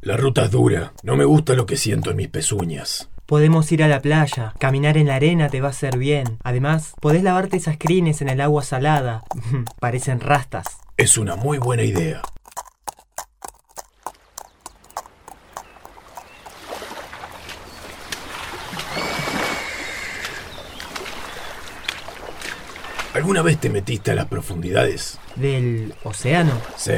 La ruta es dura. No me gusta lo que siento en mis pezuñas. Podemos ir a la playa. Caminar en la arena te va a hacer bien. Además, podés lavarte esas crines en el agua salada. Parecen rastas. Es una muy buena idea. ¿Alguna vez te metiste a las profundidades? ¿Del océano? Sí.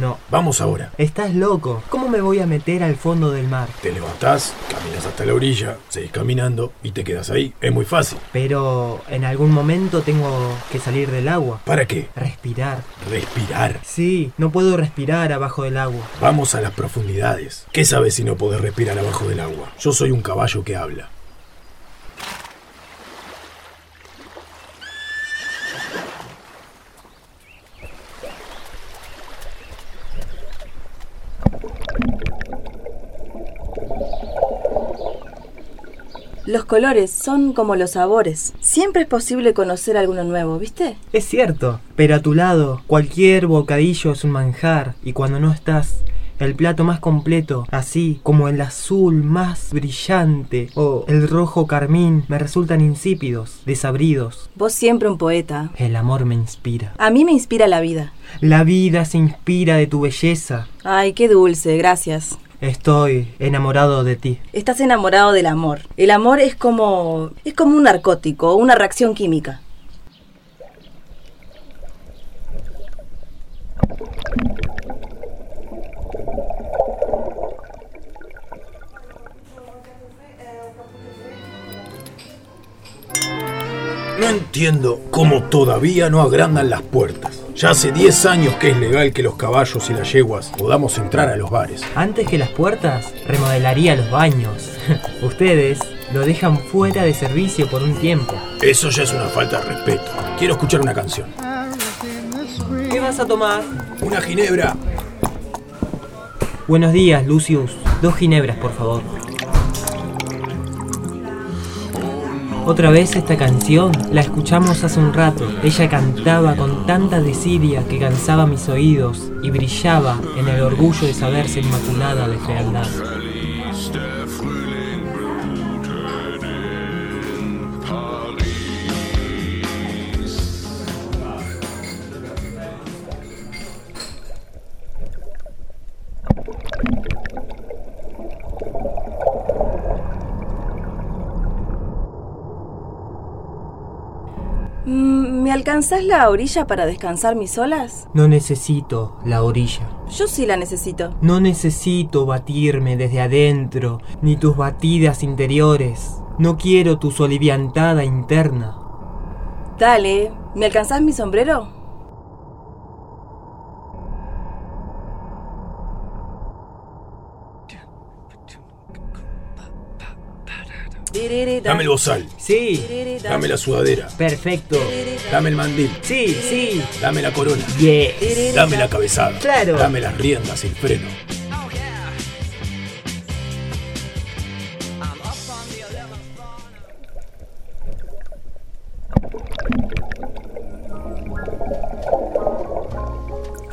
No. Vamos ahora. Estás loco. ¿Cómo me voy a meter al fondo del mar? Te levantás, caminas hasta la orilla, seguís caminando y te quedas ahí. Es muy fácil. Pero en algún momento tengo que salir del agua. ¿Para qué? Respirar. Respirar. Sí, no puedo respirar abajo del agua. Vamos a las profundidades. ¿Qué sabes si no podés respirar abajo del agua? Yo soy un caballo que habla. Los colores son como los sabores. Siempre es posible conocer alguno nuevo, ¿viste? Es cierto, pero a tu lado, cualquier bocadillo es un manjar y cuando no estás, el plato más completo, así como el azul más brillante o el rojo carmín, me resultan insípidos, desabridos. Vos siempre un poeta. El amor me inspira. A mí me inspira la vida. La vida se inspira de tu belleza. Ay, qué dulce, gracias. Estoy enamorado de ti. Estás enamorado del amor. El amor es como es como un narcótico, una reacción química. No entiendo cómo todavía no agrandan las puertas. Ya hace 10 años que es legal que los caballos y las yeguas podamos entrar a los bares. Antes que las puertas, remodelaría los baños. Ustedes lo dejan fuera de servicio por un tiempo. Eso ya es una falta de respeto. Quiero escuchar una canción. ¿Qué vas a tomar? Una ginebra. Buenos días, Lucius. Dos ginebras, por favor. Otra vez esta canción la escuchamos hace un rato. Ella cantaba con tanta desidia que cansaba mis oídos y brillaba en el orgullo de saberse inmaculada de fealdad. ¿Me alcanzás la orilla para descansar mis olas? No necesito la orilla. Yo sí la necesito. No necesito batirme desde adentro, ni tus batidas interiores. No quiero tu soliviantada interna. Dale, ¿me alcanzás mi sombrero? Dame el bozal. Sí, Dame la sudadera. perfecto. Dame el mandil. Sí, sí. Dame la corona. Yes. Dame la cabezada. Claro. Dame las riendas y el freno.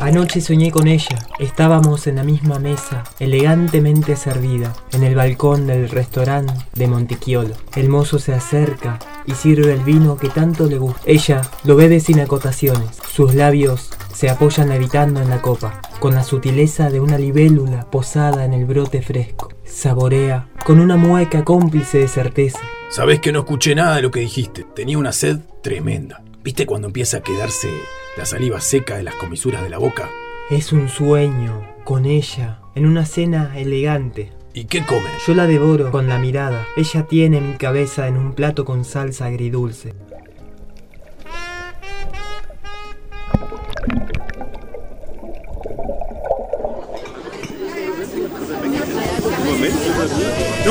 Anoche soñé con ella. Estábamos en la misma mesa, elegantemente servida, en el balcón del restaurante de Montechiolo. El mozo se acerca y sirve el vino que tanto le gusta. Ella lo bebe sin acotaciones. Sus labios se apoyan levitando en la copa, con la sutileza de una libélula posada en el brote fresco. Saborea con una mueca cómplice de certeza. Sabés que no escuché nada de lo que dijiste. Tenía una sed tremenda. ¿Viste cuando empieza a quedarse la saliva seca de las comisuras de la boca? Es un sueño con ella, en una cena elegante. ¿Y qué comen? Yo la devoro con la mirada. Ella tiene mi cabeza en un plato con salsa agridulce.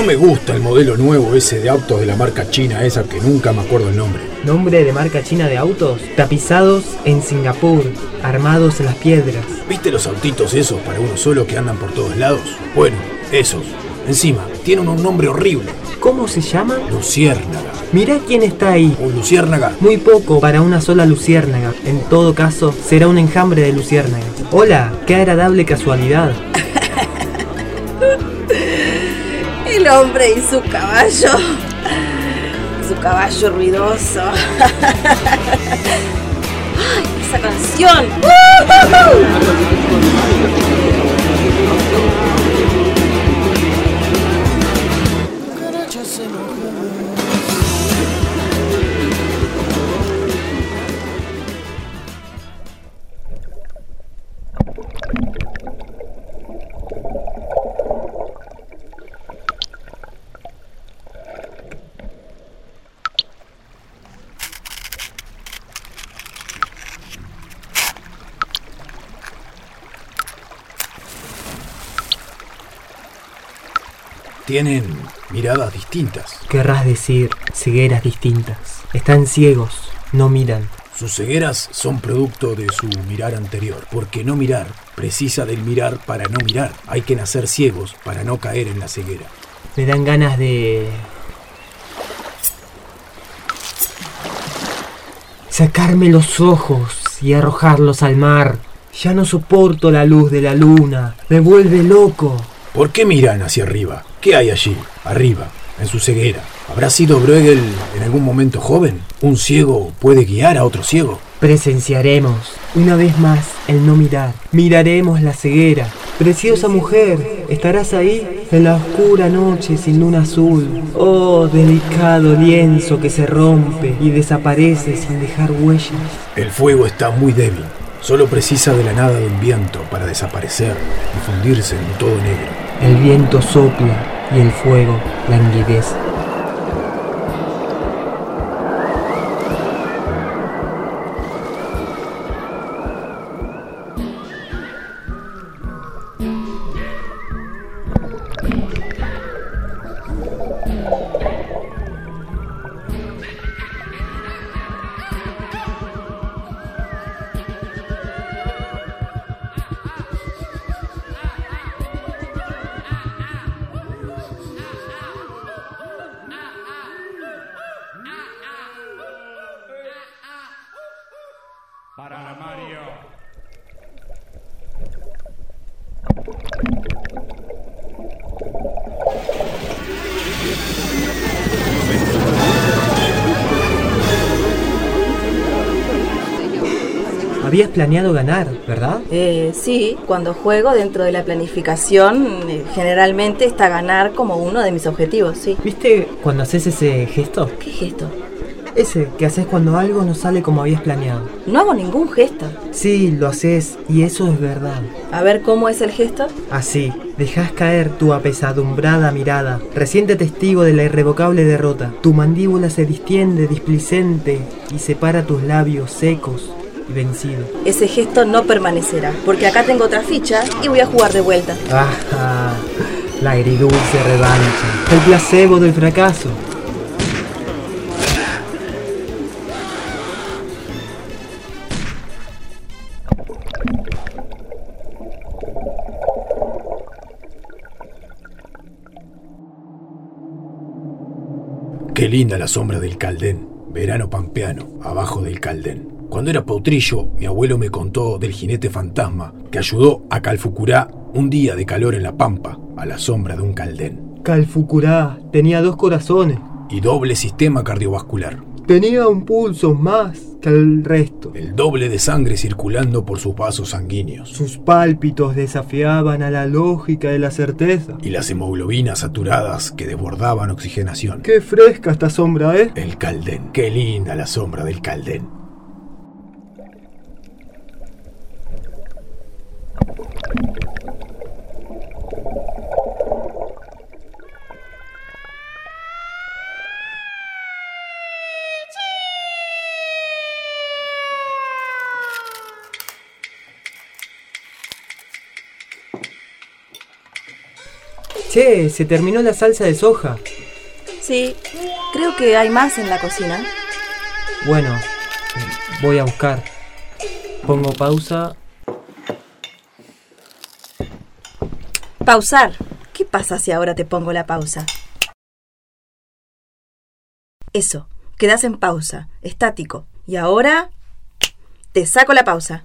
Me gusta el modelo nuevo ese de autos de la marca china esa que nunca me acuerdo el nombre. Nombre de marca china de autos, tapizados en Singapur, armados en las piedras. ¿Viste los autitos esos para uno solo que andan por todos lados? Bueno, esos. Encima, tienen un nombre horrible. ¿Cómo se llama? Luciérnaga. Mirá quién está ahí. Un luciérnaga. Muy poco para una sola luciérnaga. En todo caso, será un enjambre de luciérnagas. Hola, qué agradable casualidad. Hombre y su caballo. Su caballo ruidoso. ¡Ay, esa canción! Tienen miradas distintas. Querrás decir cegueras distintas. Están ciegos, no miran. Sus cegueras son producto de su mirar anterior, porque no mirar precisa del mirar para no mirar. Hay que nacer ciegos para no caer en la ceguera. Me dan ganas de... Sacarme los ojos y arrojarlos al mar. Ya no soporto la luz de la luna. Me vuelve loco. ¿Por qué miran hacia arriba? ¿Qué hay allí, arriba, en su ceguera? ¿Habrá sido Bruegel en algún momento joven? ¿Un ciego puede guiar a otro ciego? Presenciaremos una vez más el no mirar. Miraremos la ceguera. Preciosa mujer, estarás ahí en la oscura noche sin luna azul. Oh, delicado lienzo que se rompe y desaparece sin dejar huellas. El fuego está muy débil. Solo precisa de la nada de un viento para desaparecer y fundirse en todo negro. El viento sopla y el fuego languidece. Para Mario. Habías planeado ganar, ¿verdad? Eh, sí, cuando juego dentro de la planificación, eh, generalmente está ganar como uno de mis objetivos, sí. ¿Viste cuando haces ese gesto? ¿Qué gesto? Ese que haces cuando algo no sale como habías planeado. No hago ningún gesto. Sí, lo haces y eso es verdad. A ver cómo es el gesto. Así, dejas caer tu apesadumbrada mirada, reciente testigo de la irrevocable derrota. Tu mandíbula se distiende displicente y separa tus labios secos y vencidos. Ese gesto no permanecerá, porque acá tengo otra ficha y voy a jugar de vuelta. Ah, la agridulce revancha, el placebo del fracaso. Qué linda la sombra del Caldén, verano pampeano, abajo del Caldén. Cuando era pautrillo, mi abuelo me contó del jinete fantasma que ayudó a Calfucurá un día de calor en la pampa, a la sombra de un Caldén. Calfucurá tenía dos corazones. Y doble sistema cardiovascular. Tenía un pulso más que el resto. El doble de sangre circulando por sus vasos sanguíneos. Sus pálpitos desafiaban a la lógica de la certeza. Y las hemoglobinas saturadas que desbordaban oxigenación. Qué fresca esta sombra, ¿eh? El Caldén. Qué linda la sombra del Caldén. Che, se terminó la salsa de soja. Sí, creo que hay más en la cocina. Bueno, voy a buscar. Pongo pausa. Pausar. ¿Qué pasa si ahora te pongo la pausa? Eso, quedas en pausa, estático. Y ahora te saco la pausa.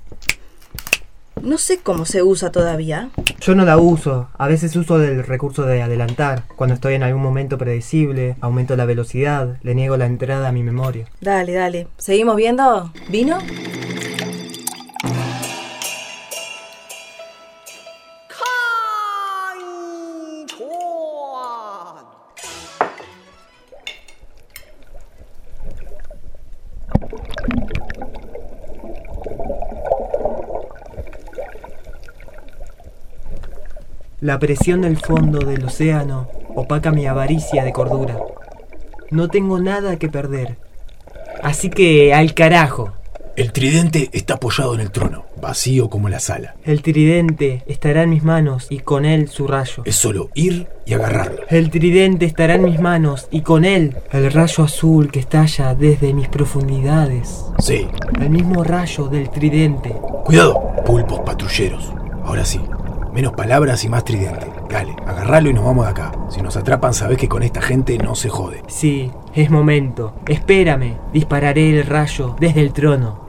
No sé cómo se usa todavía. Yo no la uso, a veces uso el recurso de adelantar. Cuando estoy en algún momento predecible, aumento la velocidad, le niego la entrada a mi memoria. Dale, dale. ¿Seguimos viendo? ¿Vino? La presión del fondo del océano opaca mi avaricia de cordura. No tengo nada que perder. Así que al carajo. El tridente está apoyado en el trono, vacío como la sala. El tridente estará en mis manos y con él su rayo. Es solo ir y agarrarlo. El tridente estará en mis manos y con él el rayo azul que estalla desde mis profundidades. Sí. El mismo rayo del tridente. Cuidado, pulpos patrulleros. Ahora sí, Menos palabras y más tridente. Dale, agarralo y nos vamos de acá. Si nos atrapan, sabés que con esta gente no se jode. Sí, es momento. Espérame. Dispararé el rayo desde el trono.